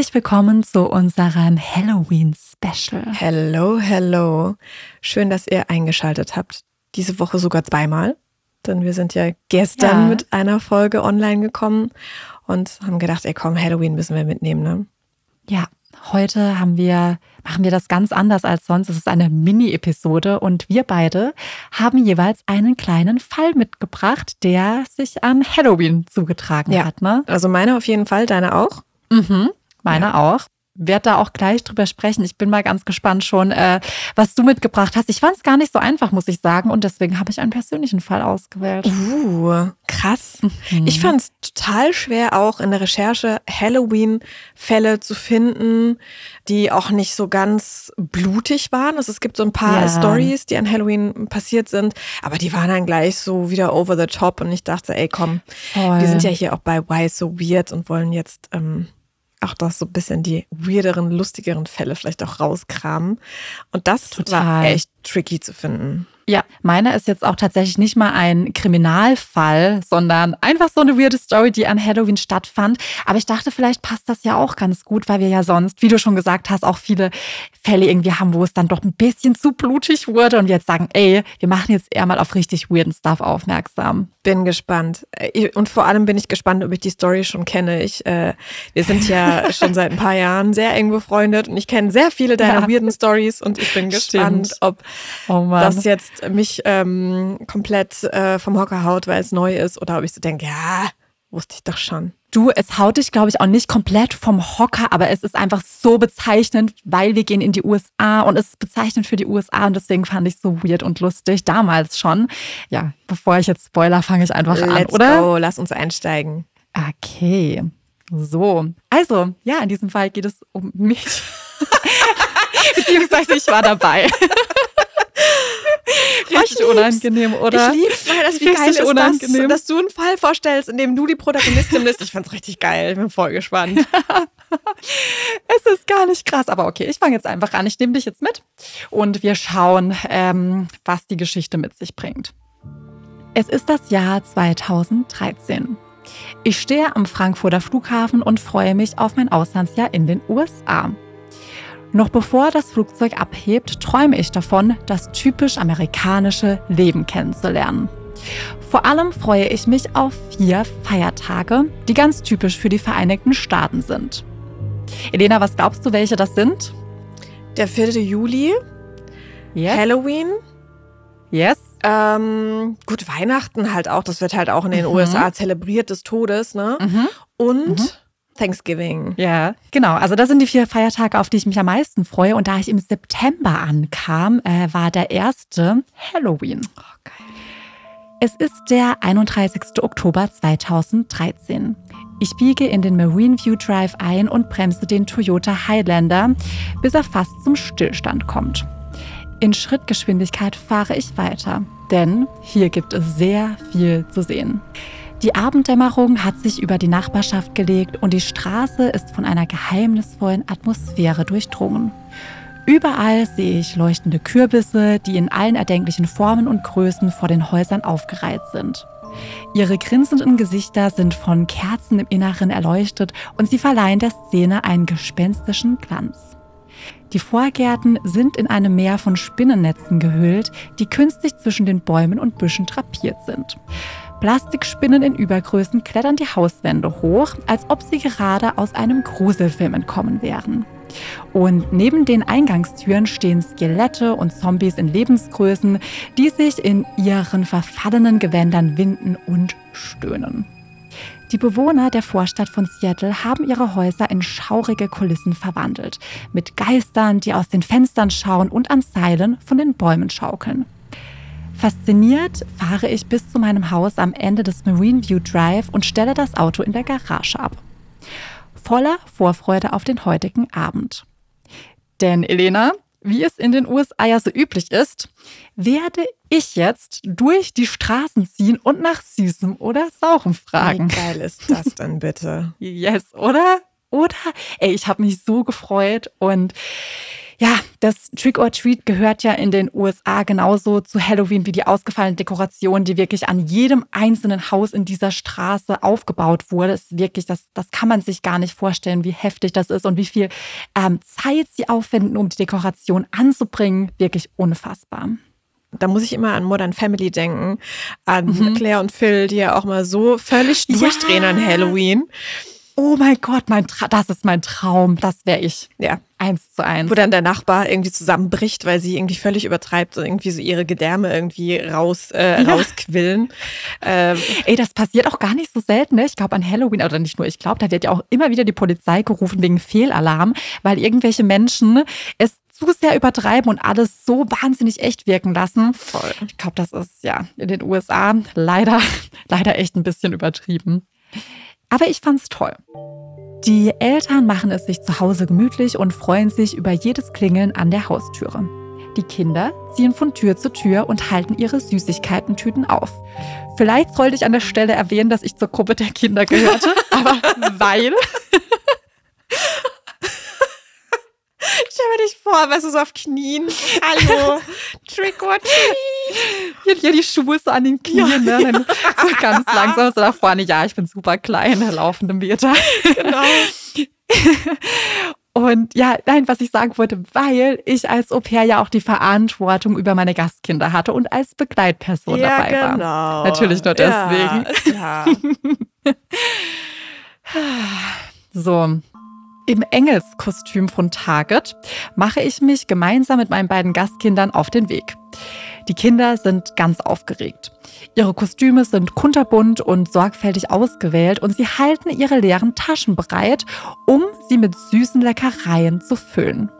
Herzlich willkommen zu unserem Halloween-Special. Hello, hello. Schön, dass ihr eingeschaltet habt. Diese Woche sogar zweimal. Denn wir sind ja gestern Ja. mit einer Folge online gekommen und haben gedacht, ey komm, Halloween müssen wir mitnehmen, ne? Ja, heute haben wir, machen wir das ganz anders als sonst. Es ist eine Mini-Episode und wir beide haben jeweils einen kleinen Fall mitgebracht, der sich an Halloween zugetragen Ja. hat. Ne? Also meine auf jeden Fall, deine auch. Mhm, meine auch. Werd da auch gleich drüber sprechen. Ich bin mal ganz gespannt schon, äh, was du mitgebracht hast. Ich fand es gar nicht so einfach, muss ich sagen. Und deswegen habe ich einen persönlichen Fall ausgewählt. Uh, krass. Mhm. Ich fand es total schwer, auch in der Recherche Halloween-Fälle zu finden, die auch nicht so ganz blutig waren. Also es gibt so ein paar Ja. Stories, die an Halloween passiert sind, aber die waren dann gleich so wieder over the top und ich dachte, ey komm, Voll. wir sind ja hier auch bei Why So Weird und wollen jetzt ähm, auch das so ein bisschen die weirderen, lustigeren Fälle vielleicht auch rauskramen. Und das war Total. echt tricky zu finden. Ja, meiner ist jetzt auch tatsächlich nicht mal ein Kriminalfall, sondern einfach so eine weirde Story, die an Halloween stattfand. Aber ich dachte, vielleicht passt das ja auch ganz gut, weil wir ja sonst, wie du schon gesagt hast, auch viele Fälle irgendwie haben, wo es dann doch ein bisschen zu blutig wurde und wir jetzt sagen, ey, wir machen jetzt eher mal auf richtig weirden Stuff aufmerksam. Bin gespannt. Und vor allem bin ich gespannt, ob ich die Story schon kenne. Ich, äh, wir sind ja schon seit ein paar Jahren sehr eng befreundet und ich kenne sehr viele deiner Ja. weirden Stories und ich bin gespannt, Stimmt. ob Oh das jetzt mich ähm, komplett äh, vom Hocker haut, weil es neu ist oder ob ich so denke, ja, wusste ich doch schon. Du, es haut dich, glaube ich, auch nicht komplett vom Hocker, aber es ist einfach so bezeichnend, weil wir gehen in die USA und es ist bezeichnend für die USA und deswegen fand ich es so weird und lustig, damals schon. Ja, bevor ich jetzt spoiler, fange ich einfach an, Let's oder? go, lass uns einsteigen. Okay, so. Also, ja, in diesem Fall geht es um mich. Beziehungsweise ich war dabei. Richtig unangenehm, oder? Ich lieb's, weil das wie geil ist, unangenehm. dass, dass du einen Fall vorstellst, in dem du die Protagonistin bist. Ich fand's richtig geil. Ich bin voll gespannt. Es ist gar nicht krass, aber okay, ich fange jetzt einfach an. Ich nehme dich jetzt mit und wir schauen, ähm, was die Geschichte mit sich bringt. Es ist das Jahr 2013. Ich stehe am Frankfurter Flughafen und freue mich auf mein Auslandsjahr in den USA. Noch bevor das Flugzeug abhebt, träume ich davon, das typisch amerikanische Leben kennenzulernen. Vor allem freue ich mich auf vier Feiertage, die ganz typisch für die Vereinigten Staaten sind. Elena, was glaubst du, welche das sind? Der 4. Juli, Yes. Halloween, Yes. ähm, gut, Weihnachten halt auch. Das wird halt auch in den Mhm. USA zelebriert des Todes, ne? Mhm. Und Mhm. Thanksgiving. Ja, genau. Also das sind die vier Feiertage, auf die ich mich am meisten freue. Und da ich im September ankam, äh, war der erste Halloween. Oh, geil. Es ist der 31. Oktober 2013. Ich biege in den Marine View Drive ein und bremse den Toyota Highlander, bis er fast zum Stillstand kommt. In Schrittgeschwindigkeit fahre ich weiter, denn hier gibt es sehr viel zu sehen. Die Abenddämmerung hat sich über die Nachbarschaft gelegt und die Straße ist von einer geheimnisvollen Atmosphäre durchdrungen. Überall sehe ich leuchtende Kürbisse, die in allen erdenklichen Formen und Größen vor den Häusern aufgereiht sind. Ihre grinsenden Gesichter sind von Kerzen im Inneren erleuchtet und sie verleihen der Szene einen gespenstischen Glanz. Die Vorgärten sind in einem Meer von Spinnennetzen gehüllt, die künstlich zwischen den Bäumen und Büschen drapiert sind. Plastikspinnen in Übergrößen klettern die Hauswände hoch, als ob sie gerade aus einem Gruselfilm entkommen wären. Und neben den Eingangstüren stehen Skelette und Zombies in Lebensgrößen, die sich in ihren verfallenen Gewändern winden und stöhnen. Die Bewohner der Vorstadt von Seattle haben ihre Häuser in schaurige Kulissen verwandelt, mit Geistern, die aus den Fenstern schauen und an Seilen von den Bäumen schaukeln. Fasziniert fahre ich bis zu meinem Haus am Ende des Marine View Drive und stelle das Auto in der Garage ab. Voller Vorfreude auf den heutigen Abend. Denn Elena, wie es in den USA ja so üblich ist, werde ich jetzt durch die Straßen ziehen und nach Süßem oder Saurem fragen. Wie geil ist das denn bitte? Yes, oder? Oder? Ey, ich habe mich so gefreut und Ja, das Trick or Treat gehört ja in den USA genauso zu Halloween wie die ausgefallene Dekoration, die wirklich an jedem einzelnen Haus in dieser Straße aufgebaut wurde. Das ist wirklich, das, das kann man sich gar nicht vorstellen, wie heftig das ist und wie viel ähm, Zeit sie aufwenden, um die Dekoration anzubringen. Wirklich unfassbar. Da muss ich immer an Modern Family denken, an mhm. Claire und Phil, die ja auch mal so völlig durchdrehen ja. an Halloween. Oh mein Gott, mein das ist mein Traum. Das wäre ich. Ja. Eins zu eins. Wo dann der Nachbar irgendwie zusammenbricht, weil sie irgendwie völlig übertreibt und irgendwie so ihre Gedärme irgendwie raus, äh, ja. rausquillen. Ähm. Ey, das passiert auch gar nicht so selten. Ne? Ich glaube an Halloween, oder nicht nur ich glaube, da wird ja auch immer wieder die Polizei gerufen wegen Fehlalarm, weil irgendwelche Menschen es zu sehr übertreiben und alles so wahnsinnig echt wirken lassen. Voll. Ich glaube, das ist ja in den USA leider, leider echt ein bisschen übertrieben. Aber ich fand's toll. Die Eltern machen es sich zu Hause gemütlich und freuen sich über jedes Klingeln an der Haustüre. Die Kinder ziehen von Tür zu Tür und halten ihre Süßigkeitentüten auf. Vielleicht sollte ich an der Stelle erwähnen, dass ich zur Gruppe der Kinder gehörte, aber weil Stell mir dich vor, weißt du, so auf Knien. Hallo, Trick or Treat. Hier, die Schuhe so an den Knien, ja. ne? Dann so ganz langsam so da vorne. Ja, ich bin super klein, laufende Meter. Genau. Und ja, nein, was ich sagen wollte, weil ich als Au pair ja auch die Verantwortung über meine Gastkinder hatte und als Begleitperson ja, dabei genau. war. Natürlich nur deswegen. Ja, so, im Engelskostüm von Target mache ich mich gemeinsam mit meinen beiden Gastkindern auf den Weg. Die Kinder sind ganz aufgeregt. Ihre Kostüme sind kunterbunt und sorgfältig ausgewählt und sie halten ihre leeren Taschen bereit, um sie mit süßen Leckereien zu füllen.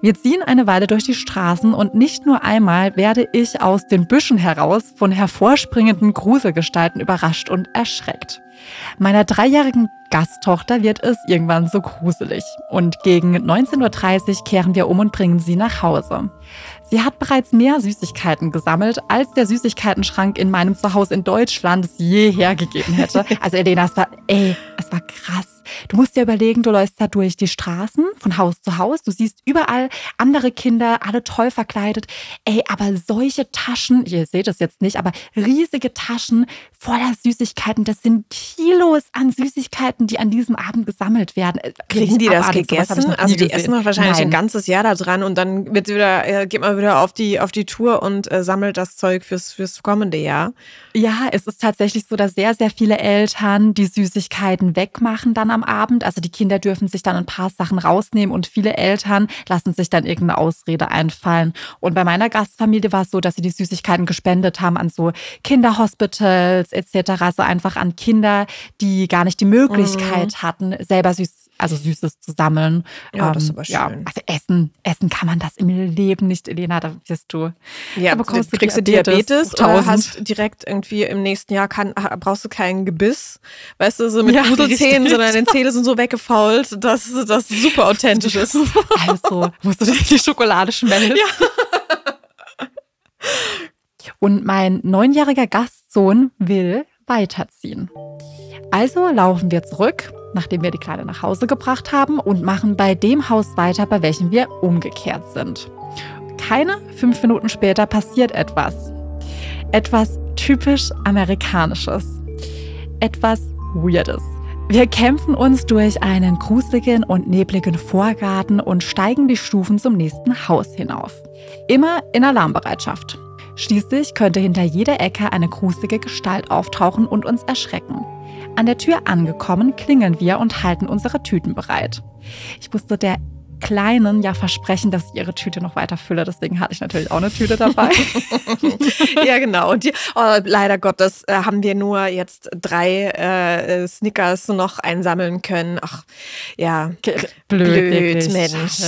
Wir ziehen eine Weile durch die Straßen und nicht nur einmal werde ich aus den Büschen heraus von hervorspringenden Gruselgestalten überrascht und erschreckt. Meiner dreijährigen Gasttochter wird es irgendwann so gruselig und gegen 19.30 Uhr kehren wir um und bringen sie nach Hause. Sie hat bereits mehr Süßigkeiten gesammelt, als der Süßigkeitenschrank in meinem Zuhause in Deutschland es je hergegeben hätte. Also Elena, es war, ey, es war krass. Du musst dir überlegen, du läufst da durch die Straßen von Haus zu Haus. Du siehst überall andere Kinder, alle toll verkleidet. Ey, aber solche Taschen, ihr seht es jetzt nicht, aber riesige Taschen voller Süßigkeiten. Das sind Kilos an Süßigkeiten, die an diesem Abend gesammelt werden. Äh, Kriegen die das gegessen? Also die gesehen. essen wahrscheinlich Nein. ein ganzes Jahr da dran und dann wird wieder, äh, geht man wieder auf die, auf die Tour und äh, sammelt das Zeug fürs, fürs kommende Jahr. Ja, es ist tatsächlich so, dass sehr, sehr viele Eltern die Süßigkeiten wegmachen dann am Abend. Also die Kinder dürfen sich dann ein paar Sachen rausnehmen und viele Eltern lassen sich dann irgendeine Ausrede einfallen. Und bei meiner Gastfamilie war es so, dass sie die Süßigkeiten gespendet haben an so Kinderhospitals etc. Also einfach an Kinder, die gar nicht die Möglichkeit mhm. hatten, selber süß also Süßes zu sammeln. Ja, ähm, das ist aber schön. Ja, also essen, essen kann man das im Leben nicht, Elena, da wirst du. Ja, da bekommst du kriegst du Diabetes, Diabetes oder hast direkt irgendwie im nächsten Jahr kann, brauchst du kein Gebiss, weißt du, so mit ja, Gruselzähnen, sondern deine Zähne sind so weggefault, dass das super authentisch ist. Also musst du die Schokolade schmelzen. Ja. Und mein neunjähriger Gastsohn will weiterziehen. Also laufen wir zurück nachdem wir die Kleine nach Hause gebracht haben und machen bei dem Haus weiter, bei welchem wir umgekehrt sind. Keine fünf Minuten später passiert etwas. Etwas typisch Amerikanisches. Etwas Weirdes. Wir kämpfen uns durch einen gruseligen und nebligen Vorgarten und steigen die Stufen zum nächsten Haus hinauf. Immer in Alarmbereitschaft. Schließlich könnte hinter jeder Ecke eine gruselige Gestalt auftauchen und uns erschrecken. An der Tür angekommen, klingeln wir und halten unsere Tüten bereit. Ich musste der Kleinen ja versprechen, dass ich ihre Tüte noch weiter fülle. Deswegen hatte ich natürlich auch eine Tüte dabei. ja, genau. Und die, oh, leider Gottes äh, haben wir nur jetzt drei äh, Snickers noch einsammeln können. Ach, ja. Blöd, Blöd Mensch.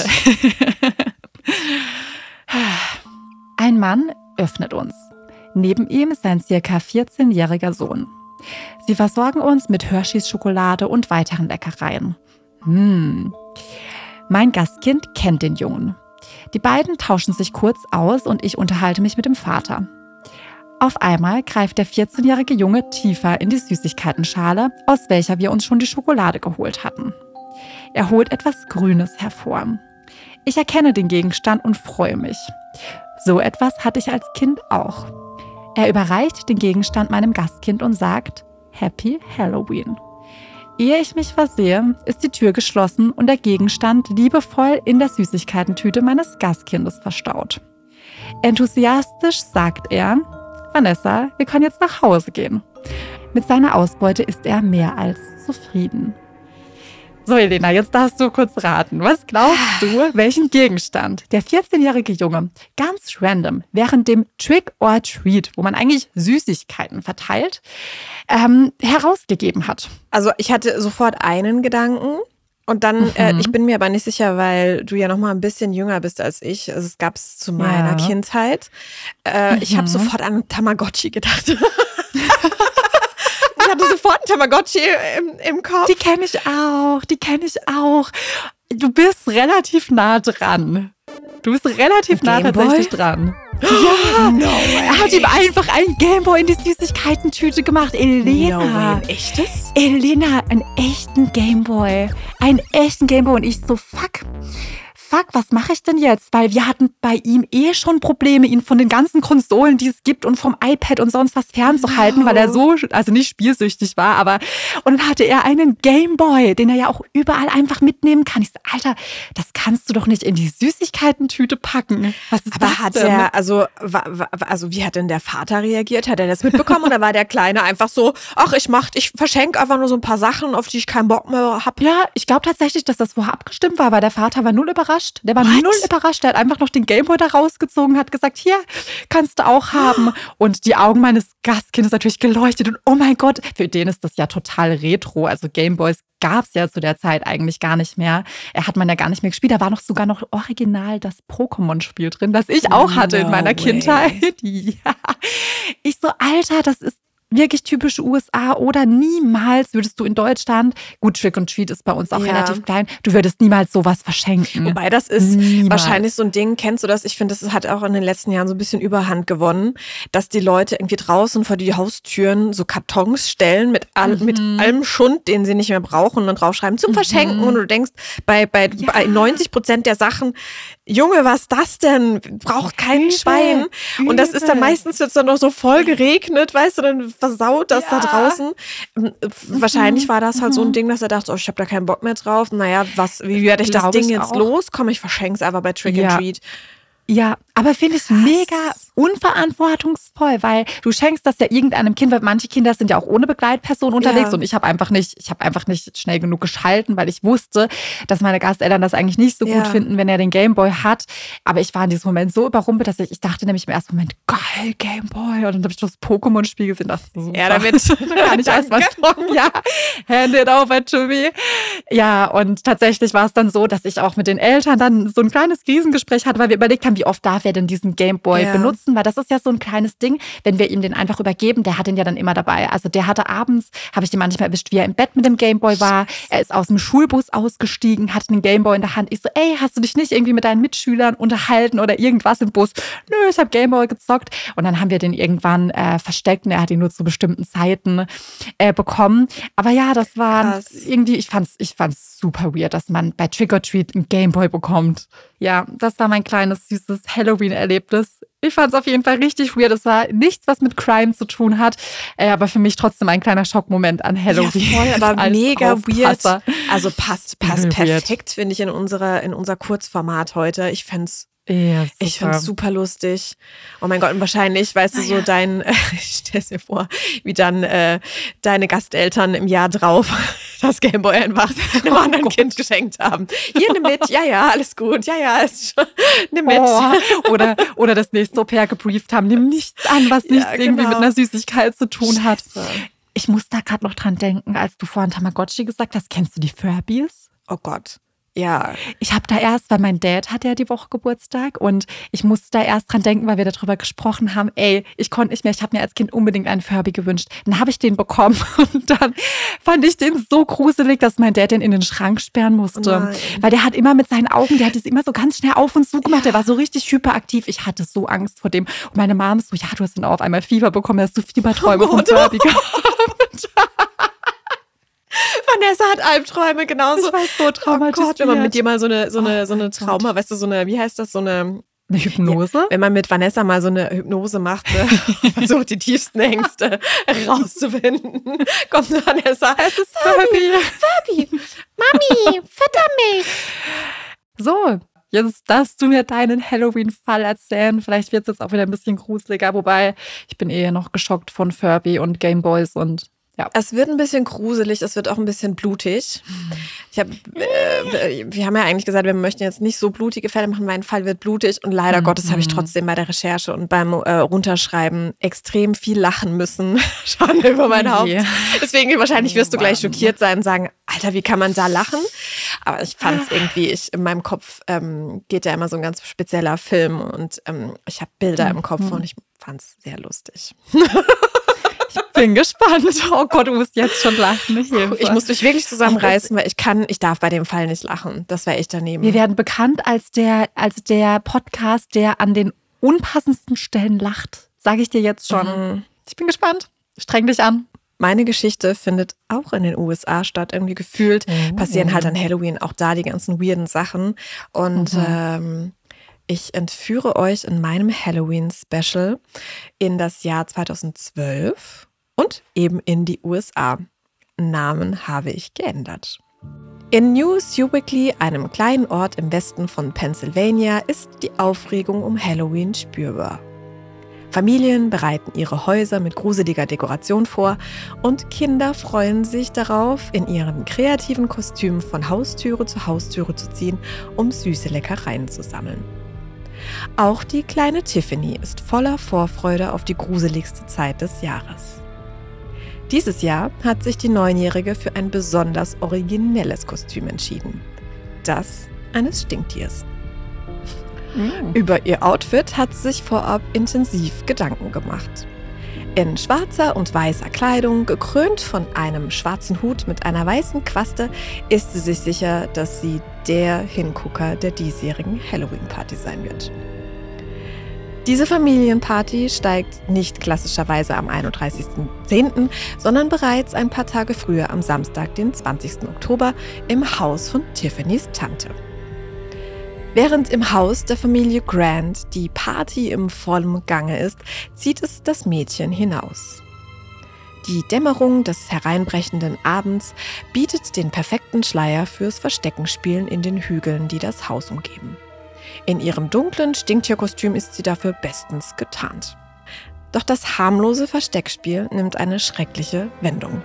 Ein Mann öffnet uns. Neben ihm sein circa 14-jähriger Sohn. Sie versorgen uns mit Hershey's Schokolade und weiteren Leckereien. Hm. Mein Gastkind kennt den Jungen. Die beiden tauschen sich kurz aus und ich unterhalte mich mit dem Vater. Auf einmal greift der 14-jährige Junge tiefer in die Süßigkeitenschale, aus welcher wir uns schon die Schokolade geholt hatten. Er holt etwas Grünes hervor. Ich erkenne den Gegenstand und freue mich. So etwas hatte ich als Kind auch. Er überreicht den Gegenstand meinem Gastkind und sagt Happy Halloween. Ehe ich mich versehe, ist die Tür geschlossen und der Gegenstand liebevoll in der Süßigkeitentüte meines Gastkindes verstaut. Enthusiastisch sagt er, Vanessa, wir können jetzt nach Hause gehen. Mit seiner Ausbeute ist er mehr als zufrieden. So, Elena, jetzt darfst du kurz raten. Was glaubst du, welchen Gegenstand der 14-jährige Junge ganz random während dem Trick or Treat, wo man eigentlich Süßigkeiten verteilt, ähm, herausgegeben hat? Also ich hatte sofort einen Gedanken. Und dann, äh, mhm. äh, ich bin mir aber nicht sicher, weil du ja noch mal ein bisschen jünger bist als ich. Also es gab es zu meiner ja. Kindheit. Äh, mhm. Ich habe sofort an Tamagotchi gedacht. sofort ein Tamagotchi im, im Kopf. Die kenne ich auch, die kenne ich auch. Du bist relativ nah dran. Du bist relativ nah tatsächlich dran. Ja, no er hat ihm einfach einen Gameboy in die Süßigkeitentüte gemacht. Elena. No way. Ein echtes? Elena, einen echten Gameboy. Einen echten Gameboy. Und ich so, fuck fuck, was mache ich denn jetzt? Weil wir hatten bei ihm eh schon Probleme, ihn von den ganzen Konsolen, die es gibt und vom iPad und sonst was fernzuhalten, no. weil er so, also nicht spielsüchtig war, aber und dann hatte er einen Gameboy, den er ja auch überall einfach mitnehmen kann. Ich so, Alter, das kannst du doch nicht in die Süßigkeitentüte packen. Was ist aber das hat denn? er, also, also wie hat denn der Vater reagiert? Hat er das mitbekommen oder war der Kleine einfach so, ach, ich mach, ich verschenke einfach nur so ein paar Sachen, auf die ich keinen Bock mehr habe? Ja, ich glaube tatsächlich, dass das vorher abgestimmt war, weil der Vater war null überrascht überrascht. Der war What? null überrascht. Der hat einfach noch den Gameboy da rausgezogen, hat gesagt, hier, kannst du auch haben. Und die Augen meines Gastkindes natürlich geleuchtet. Und oh mein Gott, für den ist das ja total retro. Also Gameboys gab es ja zu der Zeit eigentlich gar nicht mehr. Er hat man ja gar nicht mehr gespielt. Da war noch sogar noch original das Pokémon-Spiel drin, das ich auch hatte no in meiner way. Kindheit. Ja. Ich so, Alter, das ist wirklich typisch USA oder niemals würdest du in Deutschland, gut, Trick und Treat ist bei uns auch ja. relativ klein, du würdest niemals sowas verschenken. Wobei das ist niemals. wahrscheinlich so ein Ding, kennst du das? Ich finde, das hat auch in den letzten Jahren so ein bisschen Überhand gewonnen, dass die Leute irgendwie draußen vor die Haustüren so Kartons stellen mit, all, mhm. mit allem Schund, den sie nicht mehr brauchen und draufschreiben zum mhm. Verschenken und du denkst, bei, bei, ja. bei 90 Prozent der Sachen, Junge, was das denn? Braucht kein Übel. Schwein. Und das ist dann meistens jetzt dann noch so voll geregnet, weißt du, dann versaut das ja. da draußen. Ähm, wahrscheinlich war das halt so ein mhm. Ding, dass er dachte, oh, ich habe da keinen Bock mehr drauf. Naja, was, wie werde ich das Ding jetzt auch. los? Komm, ich verschenke es einfach bei Trick ja. and Treat. Ja, aber finde ich mega unverantwortungsvoll, weil du schenkst das ja irgendeinem Kind, weil manche Kinder sind ja auch ohne Begleitperson unterwegs ja. und ich habe einfach nicht, ich habe einfach nicht schnell genug geschalten, weil ich wusste, dass meine Gasteltern das eigentlich nicht so ja. gut finden, wenn er den Gameboy hat. Aber ich war in diesem Moment so überrumpelt, dass ich, ich dachte nämlich im ersten Moment, geil, Gameboy. Und dann habe ich das Pokémon-Spiel gesehen, dachte so, ja, damit kann ich erst was sagen. Ja, hand it over to me. Ja, und tatsächlich war es dann so, dass ich auch mit den Eltern dann so ein kleines Krisengespräch hatte, weil wir überlegt haben, wie oft darf er denn diesen Gameboy ja. benutzen, weil das ist ja so ein kleines Ding, wenn wir ihm den einfach übergeben, der hat den ja dann immer dabei. Also der hatte abends, habe ich den manchmal erwischt, wie er im Bett mit dem Gameboy war. Er ist aus dem Schulbus ausgestiegen, hatte den Gameboy in der Hand. Ich so, ey, hast du dich nicht irgendwie mit deinen Mitschülern unterhalten oder irgendwas im Bus? Nö, ich habe Gameboy gezockt. Und dann haben wir den irgendwann äh, versteckt und er hat ihn nur zu bestimmten Zeiten äh, bekommen. Aber ja, das war irgendwie, ich fand's, ich fand's super weird, dass man bei Trick or Treat einen Gameboy bekommt. Ja, das war mein kleines süßes Halloween-Erlebnis. Ich fand es auf jeden Fall richtig weird. Es war nichts, was mit Crime zu tun hat, äh, aber für mich trotzdem ein kleiner Schockmoment an Halloween. Ja, voll, aber mega Aufpasser. weird. Also passt, passt perfekt, finde ich, in, unserer, in unser Kurzformat heute. Ich fände es ja, ich finde es super lustig. Oh mein Gott, und wahrscheinlich, weißt du, so dein, äh, ich stelle mir vor, wie dann äh, deine Gasteltern im Jahr drauf das Gameboy einfach einem oh anderen Gott. Kind geschenkt haben. Hier, nimm mit, ja, ja, alles gut, ja, ja, ist schon, nimm mit. Oh. Oder, oder das nächste Au-pair gebrieft haben, nimm nichts an, was nichts ja, genau. irgendwie mit einer Süßigkeit zu tun hat. Ich muss da gerade noch dran denken, als du vorhin Tamagotchi gesagt hast, kennst du die Furbies? Oh Gott. Ja. Ich habe da erst, weil mein Dad hat ja die Woche Geburtstag und ich musste da erst dran denken, weil wir darüber gesprochen haben, ey, ich konnte nicht mehr, ich habe mir als Kind unbedingt einen Furby gewünscht. Dann habe ich den bekommen und dann fand ich den so gruselig, dass mein Dad den in den Schrank sperren musste. Nein. Weil der hat immer mit seinen Augen, der hat es immer so ganz schnell auf und zu gemacht, der war so richtig hyperaktiv. Ich hatte so Angst vor dem. Und meine Mom ist so, ja, du hast dann auch auf einmal Fieber bekommen, hast du Fieberträume oh, vom Furby gehabt. Vanessa hat Albträume, genauso. Ich war so traumatisiert. Oh Gott, wenn man mit dir mal so eine, so eine, so eine Trauma, weißt du, so eine, wie heißt das, so eine eine Hypnose? Ja, wenn man mit Vanessa mal so eine Hypnose macht, ne, versucht die tiefsten Ängste rauszufinden, kommt Vanessa. Es ist Furby. Furby. Mami, fütter mich. So, jetzt darfst du mir deinen Halloween-Fall erzählen. Vielleicht wird es jetzt auch wieder ein bisschen gruseliger, wobei ich bin eher noch geschockt von Furby und Gameboys und ja. Es wird ein bisschen gruselig, es wird auch ein bisschen blutig. Ich hab, äh, wir haben ja eigentlich gesagt, wir möchten jetzt nicht so blutige Fälle machen. Mein Fall wird blutig und leider mhm. Gottes habe ich trotzdem bei der Recherche und beim äh, Runterschreiben extrem viel lachen müssen. Schauen über mein Haupt. Yeah. Deswegen wahrscheinlich wirst du gleich schockiert sein und sagen, Alter, wie kann man da lachen? Aber ich fand es irgendwie, ich, in meinem Kopf ähm, geht ja immer so ein ganz spezieller Film und ähm, ich habe Bilder mhm. im Kopf und ich fand es sehr lustig. Ich bin gespannt. Oh Gott, du musst jetzt schon lachen. Hilfe. Ich muss mich wirklich zusammenreißen, weil ich kann, ich darf bei dem Fall nicht lachen. Das wäre ich daneben. Wir werden bekannt als der, als der Podcast, der an den unpassendsten Stellen lacht. Sage ich dir jetzt schon. Mhm. Ich bin gespannt. Streng dich an. Meine Geschichte findet auch in den USA statt. Irgendwie gefühlt mhm. passieren halt an Halloween auch da die ganzen weirden Sachen. Und mhm. ähm, ich entführe euch in meinem Halloween-Special in das Jahr 2012 und eben in die USA. Namen habe ich geändert. In New Sewickley, einem kleinen Ort im Westen von Pennsylvania, ist die Aufregung um Halloween spürbar. Familien bereiten ihre Häuser mit gruseliger Dekoration vor und Kinder freuen sich darauf, in ihren kreativen Kostümen von Haustüre zu Haustüre zu ziehen, um süße Leckereien zu sammeln. Auch die kleine Tiffany ist voller Vorfreude auf die gruseligste Zeit des Jahres. Dieses Jahr hat sich die Neunjährige für ein besonders originelles Kostüm entschieden. Das eines Stinktiers. Mm. Über ihr Outfit hat sie sich vorab intensiv Gedanken gemacht. In schwarzer und weißer Kleidung, gekrönt von einem schwarzen Hut mit einer weißen Quaste, ist sie sich sicher, dass sie der Hingucker der diesjährigen Halloween-Party sein wird. Diese Familienparty steigt nicht klassischerweise am 31.10., sondern bereits ein paar Tage früher am Samstag, den 20. Oktober, im Haus von Tiffany's Tante. Während im Haus der Familie Grant die Party im vollen Gange ist, zieht es das Mädchen hinaus. Die Dämmerung des hereinbrechenden Abends bietet den perfekten Schleier fürs Versteckenspielen in den Hügeln, die das Haus umgeben. In ihrem dunklen Stinktierkostüm ist sie dafür bestens getarnt. Doch das harmlose Versteckspiel nimmt eine schreckliche Wendung.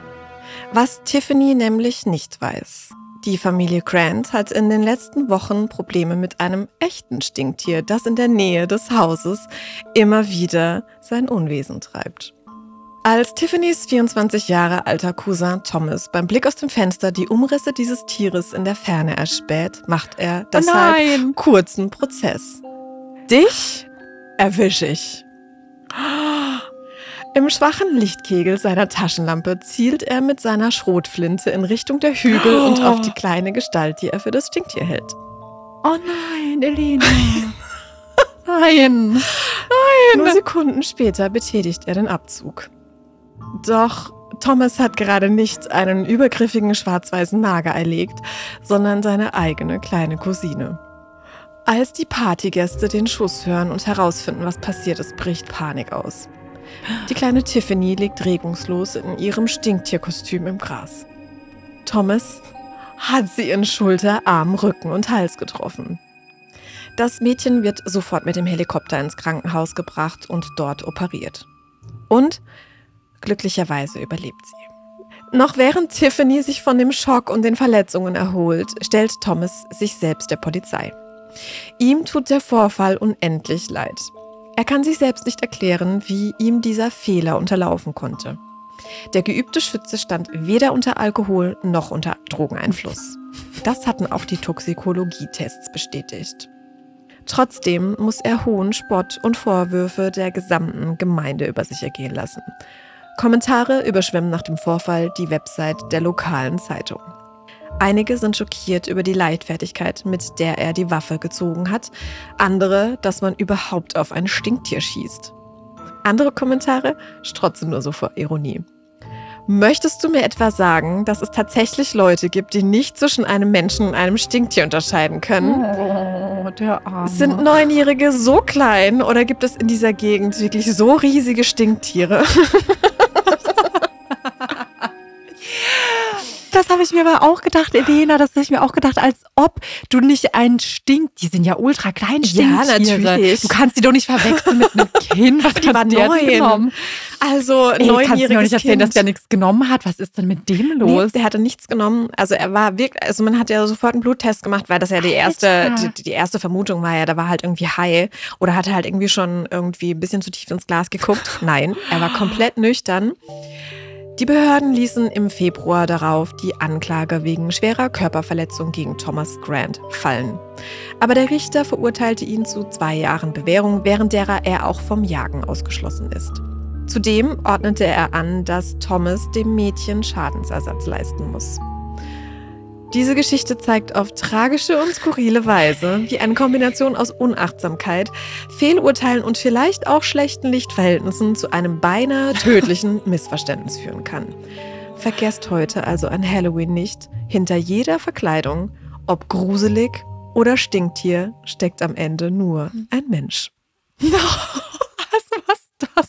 Was Tiffany nämlich nicht weiß. Die Familie Grant hat in den letzten Wochen Probleme mit einem echten Stinktier, das in der Nähe des Hauses immer wieder sein Unwesen treibt. Als Tiffany's 24 Jahre alter Cousin Thomas beim Blick aus dem Fenster die Umrisse dieses Tieres in der Ferne erspäht, macht er oh deshalb oh kurzen Prozess. Dich erwische ich. Im schwachen Lichtkegel seiner Taschenlampe zielt er mit seiner Schrotflinte in Richtung der Hügel oh. und auf die kleine Gestalt, die er für das Stinktier hält. Oh nein, Elena. nein. Nein. Nur Sekunden später betätigt er den Abzug. Doch Thomas hat gerade nicht einen übergriffigen schwarz-weißen Nager erlegt, sondern seine eigene kleine Cousine. Als die Partygäste den Schuss hören und herausfinden, was passiert ist, bricht Panik aus. Die kleine Tiffany liegt regungslos in ihrem Stinktierkostüm im Gras. Thomas hat sie in Schulter, Arm, Rücken und Hals getroffen. Das Mädchen wird sofort mit dem Helikopter ins Krankenhaus gebracht und dort operiert. Und Glücklicherweise überlebt sie. Noch während Tiffany sich von dem Schock und den Verletzungen erholt, stellt Thomas sich selbst der Polizei. Ihm tut der Vorfall unendlich leid. Er kann sich selbst nicht erklären, wie ihm dieser Fehler unterlaufen konnte. Der geübte Schütze stand weder unter Alkohol noch unter Drogeneinfluss. Das hatten auch die Toxikologietests bestätigt. Trotzdem muss er hohen Spott und Vorwürfe der gesamten Gemeinde über sich ergehen lassen. Kommentare überschwemmen nach dem Vorfall die Website der lokalen Zeitung. Einige sind schockiert über die Leichtfertigkeit, mit der er die Waffe gezogen hat, andere, dass man überhaupt auf ein Stinktier schießt. Andere Kommentare strotzen nur so vor Ironie. Möchtest du mir etwa sagen, dass es tatsächlich Leute gibt, die nicht zwischen einem Menschen und einem Stinktier unterscheiden können? Oh, der Arme. Sind Neunjährige so klein oder gibt es in dieser Gegend wirklich so riesige Stinktiere? Das habe ich mir aber auch gedacht, Elena, das habe ich mir auch gedacht, als ob du nicht ein Stink, die sind ja ultra klein. Ja, natürlich. Du kannst die doch nicht verwechseln mit einem Kind. Was die war neun. Also Ey, neunjähriges kannst du mir nicht erzählen, kind. dass der nichts genommen hat? Was ist denn mit dem los? Nee, der hatte nichts genommen. Also er war wirklich, also man hat ja sofort einen Bluttest gemacht, weil das ja die erste, die, die, erste Vermutung war ja, da war halt irgendwie high oder hatte halt irgendwie schon irgendwie ein bisschen zu tief ins Glas geguckt. Nein, er war komplett nüchtern. Die Behörden ließen im Februar darauf die Anklage wegen schwerer Körperverletzung gegen Thomas Grant fallen. Aber der Richter verurteilte ihn zu zwei Jahren Bewährung, während derer er auch vom Jagen ausgeschlossen ist. Zudem ordnete er an, dass Thomas dem Mädchen Schadensersatz leisten muss. Diese Geschichte zeigt auf tragische und skurrile Weise, wie eine Kombination aus Unachtsamkeit, Fehlurteilen und vielleicht auch schlechten Lichtverhältnissen zu einem beinahe tödlichen Missverständnis führen kann. Vergesst heute also an Halloween nicht, hinter jeder Verkleidung, ob gruselig oder Stinktier, steckt am Ende nur ein Mensch. Also was ist das?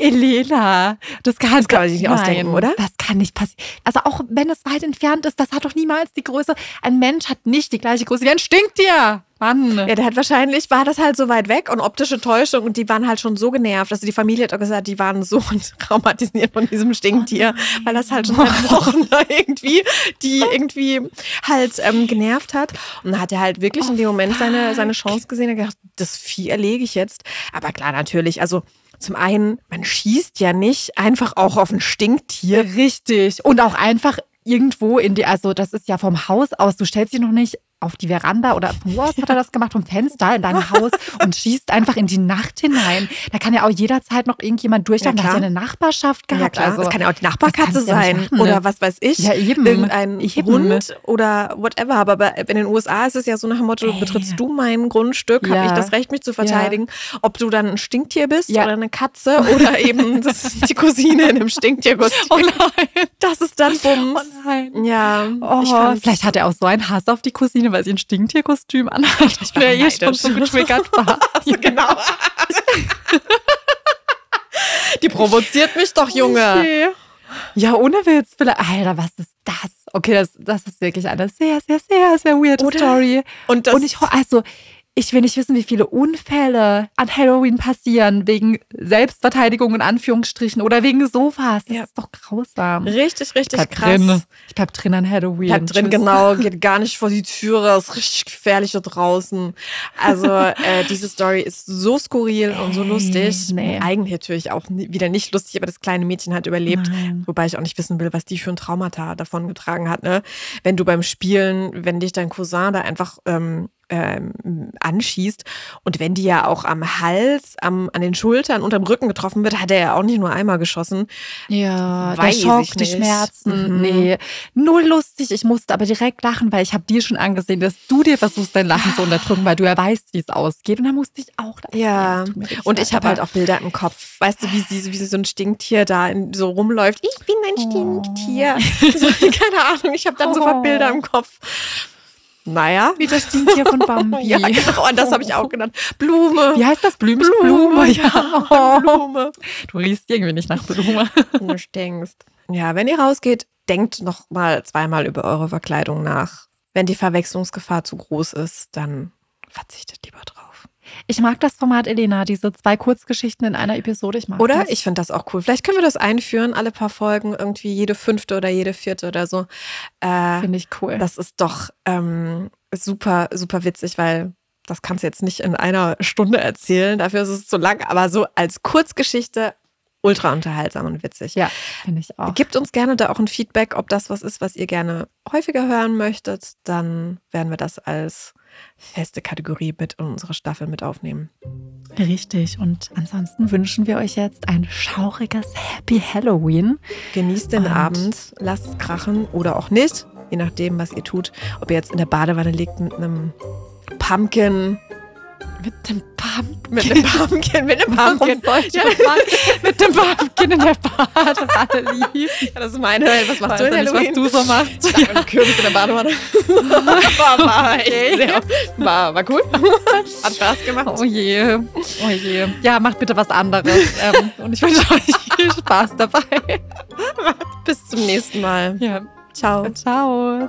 Elena, das kann, Das kann man sich nicht Nein, ausdenken, oder? Das kann nicht passieren. Also auch wenn es weit entfernt ist, das hat doch niemals die Größe. Ein Mensch hat nicht die gleiche Größe wie ein Stinktier. Mann. Ja, der hat wahrscheinlich, war das halt so weit weg und optische Täuschung und die waren halt schon so genervt. Also die Familie hat auch gesagt, die waren so traumatisiert von diesem Stinktier, weil das halt schon seit Wochen da irgendwie, die irgendwie halt ähm, genervt hat. Und dann hat er halt wirklich in dem Moment seine, seine Chance gesehen und gedacht, das Vieh erlege ich jetzt. Aber klar, natürlich, also zum einen, man schießt ja nicht einfach auch auf ein Stinktier. Richtig. Und auch einfach irgendwo in die, also das ist ja vom Haus aus, du stellst dich noch nicht auf die Veranda oder wo aus hat er das gemacht? Vom Fenster in deinem Haus und schießt einfach in die Nacht hinein. Da kann ja auch jederzeit noch irgendjemand durchlaufen. Ja, da hat ja eine Nachbarschaft gehabt. Ja klar, also, das kann ja auch die Nachbarkatze ja sein machen, ne? oder was weiß ich. Ja, eben. Irgendein Eben. Hund oder whatever. Aber in den USA ist es ja so nach dem Motto, Ey. betrittst du mein Grundstück, habe Ja. ich das Recht, mich zu verteidigen. Ob du dann ein Stinktier bist Ja. oder eine Katze oder eben das ist die Cousine in einem Stinktierkostüm. Oh nein. Das ist dann Bums. Oh nein. Ja, Oh, vielleicht hat er auch so einen Hass auf die Cousine, weil sie ein Stinktierkostüm anhat. Ich wäre eh schon so getriggert war. Also genau. die provoziert mich doch, Junge. Okay. Ja, ohne Witz. vielleicht- Alter, was ist das? Okay, das, das ist wirklich eine sehr, sehr, sehr, sehr weirde Oder? Story. Und das Und ich, also, ich will nicht wissen, wie viele Unfälle an Halloween passieren, wegen Selbstverteidigung in Anführungsstrichen oder wegen sowas. Das Ja. ist doch grausam. richtig, richtig Bleib krass. drin. Ich bleib drin an Halloween. Bleib drin, Tschüss. genau, geht gar nicht vor die Türe, ist richtig gefährlich da draußen. Also äh, diese Story ist so skurril und so lustig. nee. Eigentlich natürlich auch wieder nicht lustig, aber das kleine Mädchen hat überlebt. Nein. Wobei ich auch nicht wissen will, was die für ein Traumata davon getragen hat. Ne? Wenn du beim Spielen, wenn dich dein Cousin da einfach ähm, ähm, anschießt und wenn die ja auch am Hals, am, an den Schultern, unterm Rücken getroffen wird, hat er ja auch nicht nur einmal geschossen. Ja, Weiß der Schock, ich die. Schmerzen. Mhm. Nee, null lustig. Ich musste aber direkt lachen, weil ich habe dir schon angesehen, dass du dir versuchst, dein Lachen zu unterdrücken, weil du ja weißt, wie es ausgeht. Und da musste ich auch lachen. Ja, und ich habe halt auch Bilder im Kopf. Weißt du, wie sie, wie sie so ein Stinktier da in, so rumläuft? Ich bin ein Oh. Stinktier. So, keine Ahnung, ich habe dann sofort Oh. Bilder im Kopf. Naja. Wie das Stinktier von Bambi. Ja, genau, an das habe ich auch genannt. Blume. Wie heißt das? Blümchen? Blume, ja. Oh. Blume. Du riechst irgendwie nicht nach Blume. Du stinkst. Ja, wenn ihr rausgeht, denkt noch mal zweimal über eure Verkleidung nach. Wenn die Verwechslungsgefahr zu groß ist, dann verzichtet lieber drauf. Ich mag das Format, Elena, diese zwei Kurzgeschichten in einer Episode. Ich mag Oder? das. Ich finde das auch cool. Vielleicht können wir das einführen, alle paar Folgen, irgendwie jede fünfte oder jede vierte oder so. Äh, Finde ich cool. das ist doch ähm, super, super witzig, weil das kannst du jetzt nicht in einer Stunde erzählen. Dafür ist es zu lang. Aber so als Kurzgeschichte ultra unterhaltsam und witzig. ja, finde ich auch. Gebt uns gerne da auch ein Feedback, ob das was ist, was ihr gerne häufiger hören möchtet. Dann werden wir das als feste Kategorie mit in unsere Staffel mit aufnehmen. Richtig. Und ansonsten wünschen wir euch jetzt ein schauriges Happy Halloween. Genießt den Und- Abend, lasst es krachen oder auch nicht, je nachdem, was ihr tut. Ob ihr jetzt in der Badewanne liegt mit einem Pumpkin Mit dem Pumpkin. Mit dem Pumpkin. Mit dem Pumpkin. Ja. mit dem Pumpkin in der Badewanne lief. Ja, das ist meine Welt. Was machst Weiß du in ja nicht, Halloween? was du so machst. Ja. Ein Kürbis in der Badewanne. war, war, sehr, war, war cool. Hat Spaß gemacht. Oh je, oh je. Ja, macht bitte was anderes. ähm, und ich wünsche euch viel Spaß dabei. Bis zum nächsten Mal. Ja, Ciao. ciao.